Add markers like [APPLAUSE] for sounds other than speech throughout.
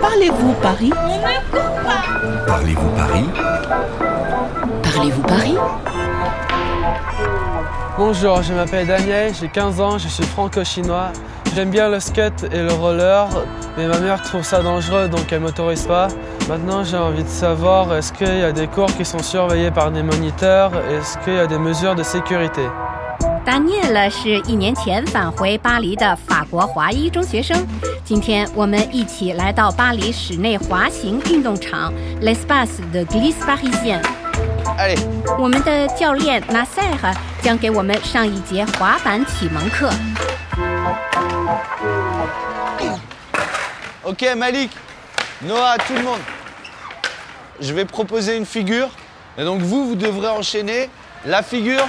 Parlez-vous Paris? Parlez-vous Paris? Parlez-vous Paris? Bonjour, je m'appelle Daniel, j'ai 15 ans, je suis franco-chinois. J'aime bien le skate et le roller, mais ma mère trouve ça dangereux donc elle m'autorise pas. Maintenant j'ai envie de savoir est-ce qu'il y a des cours qui sont surveillés par des moniteurs, est-ce qu'il y a des mesures de sécurité? 丹尼尔是一年前返回巴黎的法国华裔中学生。今天我们一起来到巴黎室内滑行运动场 L'Espace de Glisse Parisien。Allez, 我们的教练 Nasser 将给我们上一节滑板启蒙课。ok Malik, Noah, tout le monde. Je vais proposer une figure. Et donc vous, vous devrez enchaîner la figure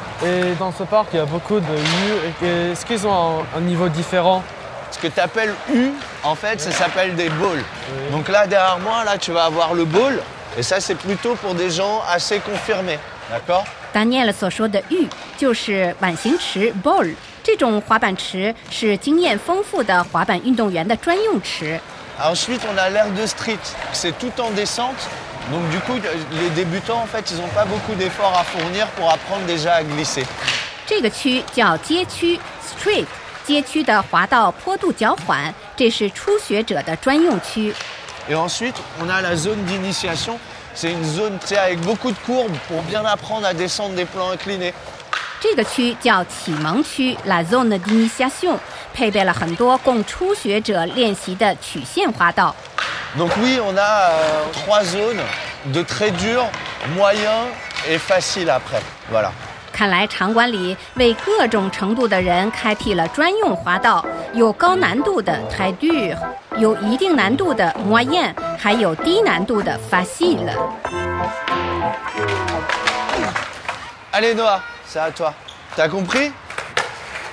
Et dans ce parc, il y a beaucoup de U. Et Est-ce qu'ils ont un, un niveau différent Ce que tu appelles U, en fait, ça s'appelle des balls. Donc là, derrière moi, là, tu vas avoir le ball. Et ça, c'est plutôt pour des gens assez confirmés. D'accord 丹尼尔所说的“玉”就是碗形池 （bowl），这种滑板池是经验丰富的滑板运动员的专用池。 Ensuite, on a l'air de street. C'est tout en descente. Donc du coup, les débutants, en fait, ils n'ont pas beaucoup d'efforts à fournir pour apprendre déjà à glisser. 这个区叫街区 （street），街区的滑道坡度较缓，这是初学者的专用区。 Et ensuite, on a la zone d'initiation. C'est une zone tu sais, avec beaucoup de courbes pour bien apprendre à descendre des plans inclinés. 这个区叫启蒙区 （La Zone d'Initiation），配备了很多供初学者练习的曲线滑道。 Donc oui, on a euh, trois zones de très dur, moyen et facile après. Voilà. 看来场馆里为各种程度的人开辟了专用滑道，有高难度的 très dur，有一定难度的 moyen，还有低难度的 facile。 Allez Noah, c'est à toi. T'as compris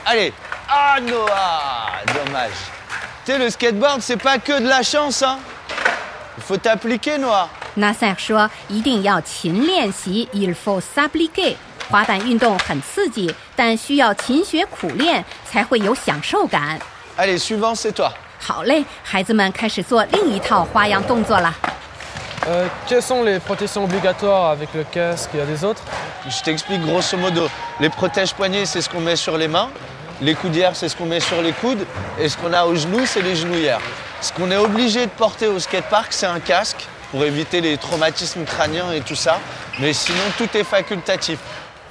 Allez. Ah Noah Dommage. Tu sais, le skateboard, c'est pas que de la chance, hein Il faut t'appliquer, Noah. 纳赛尔说：“一定要勤练习，il faut s'appliquer。滑板运动很刺激，但需要勤学苦练才会有享受感。 Allez, suivant, c'est toi. ”好嘞，孩子们开始做另一套花样动作了。 Euh, Quelles sont les protections obligatoires avec le casque Il y a des autres Je t'explique grosso modo. Les protèges poignets, c'est ce qu'on met sur les mains. Les coudières, c'est ce qu'on met sur les coudes. Et ce qu'on a aux genoux, c'est les genouillères. Ce qu'on est obligé de porter au skatepark, c'est un casque pour éviter les traumatismes crâniens et tout ça. Mais sinon, tout est facultatif.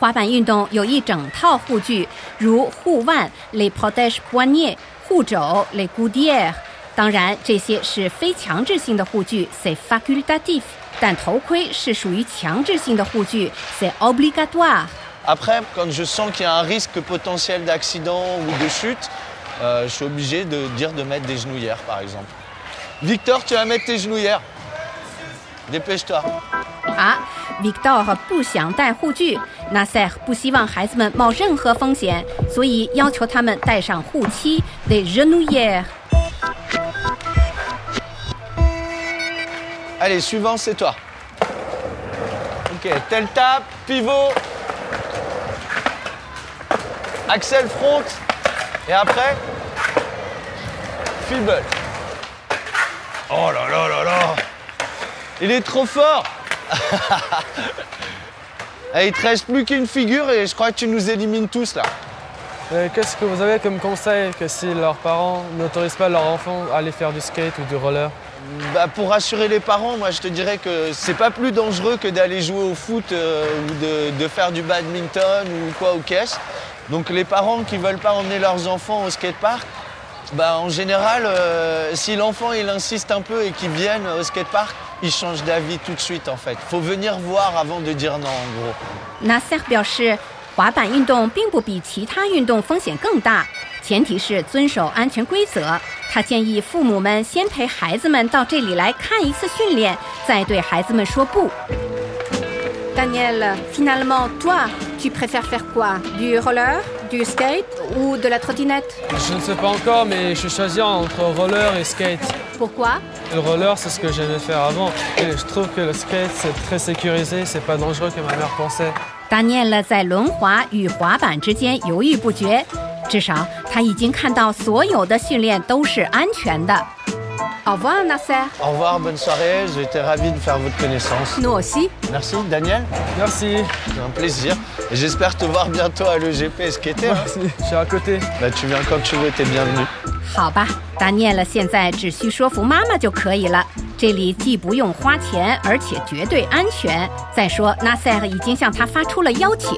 滑板运动有一整套护具，如护腕 （les protèges poignets）、护肘 （les coudières）。当然，这些是非强制性的护具 （c'est facultatif），但头盔是属于强制性的护具 （c'est obligatoire）。 Après, quand je sens qu'il y a un risque potentiel d'accident ou de chute, euh, je suis obligé de dire de mettre des genouillères, par exemple. Victor, tu vas mettre tes genouillères. Dépêche-toi. 啊，Victor 不想戴护具，Nasser 不希望孩子们冒任何风险，所以要求他们戴上护膝 （les genouillères）。 Allez, suivant, c'est toi. Ok, tel tape, pivot. Axel front. Et après, fibble. Oh là là là là il est trop fort Allez, [LAUGHS] Il te reste plus qu'une figure et je crois que tu nous élimines tous là. Euh, Qu'est-ce que vous avez comme conseil que si leurs parents n'autorisent pas leurs enfants à aller faire du skate ou du roller Bah, pour rassurer les parents, moi je te dirais que c'est pas plus dangereux que d'aller jouer au foot euh, ou de, de faire du badminton ou quoi au caisse. Donc les parents qui veulent pas emmener leurs enfants au skatepark, bah, en général, euh, si l'enfant il insiste un peu et qu'il vienne au skatepark, il change d'avis tout de suite en fait. Faut venir voir avant de dire non en gros. Nasser 表示，滑板运动并不比其他运动风险更大，前提是遵守安全规则。他建议父母们先陪孩子们到这里来看一次训练，再对孩子们说不。Daniel, finalement, toi, tu préfères faire quoi Du roller, du skate ou de la trottinette Je ne sais pas encore, mais je suis choisi entre roller et skate. Pourquoi Le roller, c'est ce que j'aimais faire avant. Et je trouve que le skate, c'est très sécurisé, c'est pas dangereux comme ma mère pensait. Daniel 在轮滑与滑板之间犹豫不决，至少他已经看到所有的训练都是安全的。 Au revoir, Nasser. Au revoir, bonne soirée. J'ai été ravi de faire votre connaissance. Nous aussi. Merci, Daniel. Merci. C'est un plaisir. Et j'espère te voir bientôt à l'EGP skater. hein. Merci. Je suis à côté. Bah, tu viens quand tu veux, t'es bienvenu. 好吧，Daniel 现在只需说服妈妈就可以了。这里既不用花钱，而且绝对安全。再说，Nasser 已经向他发出了邀请。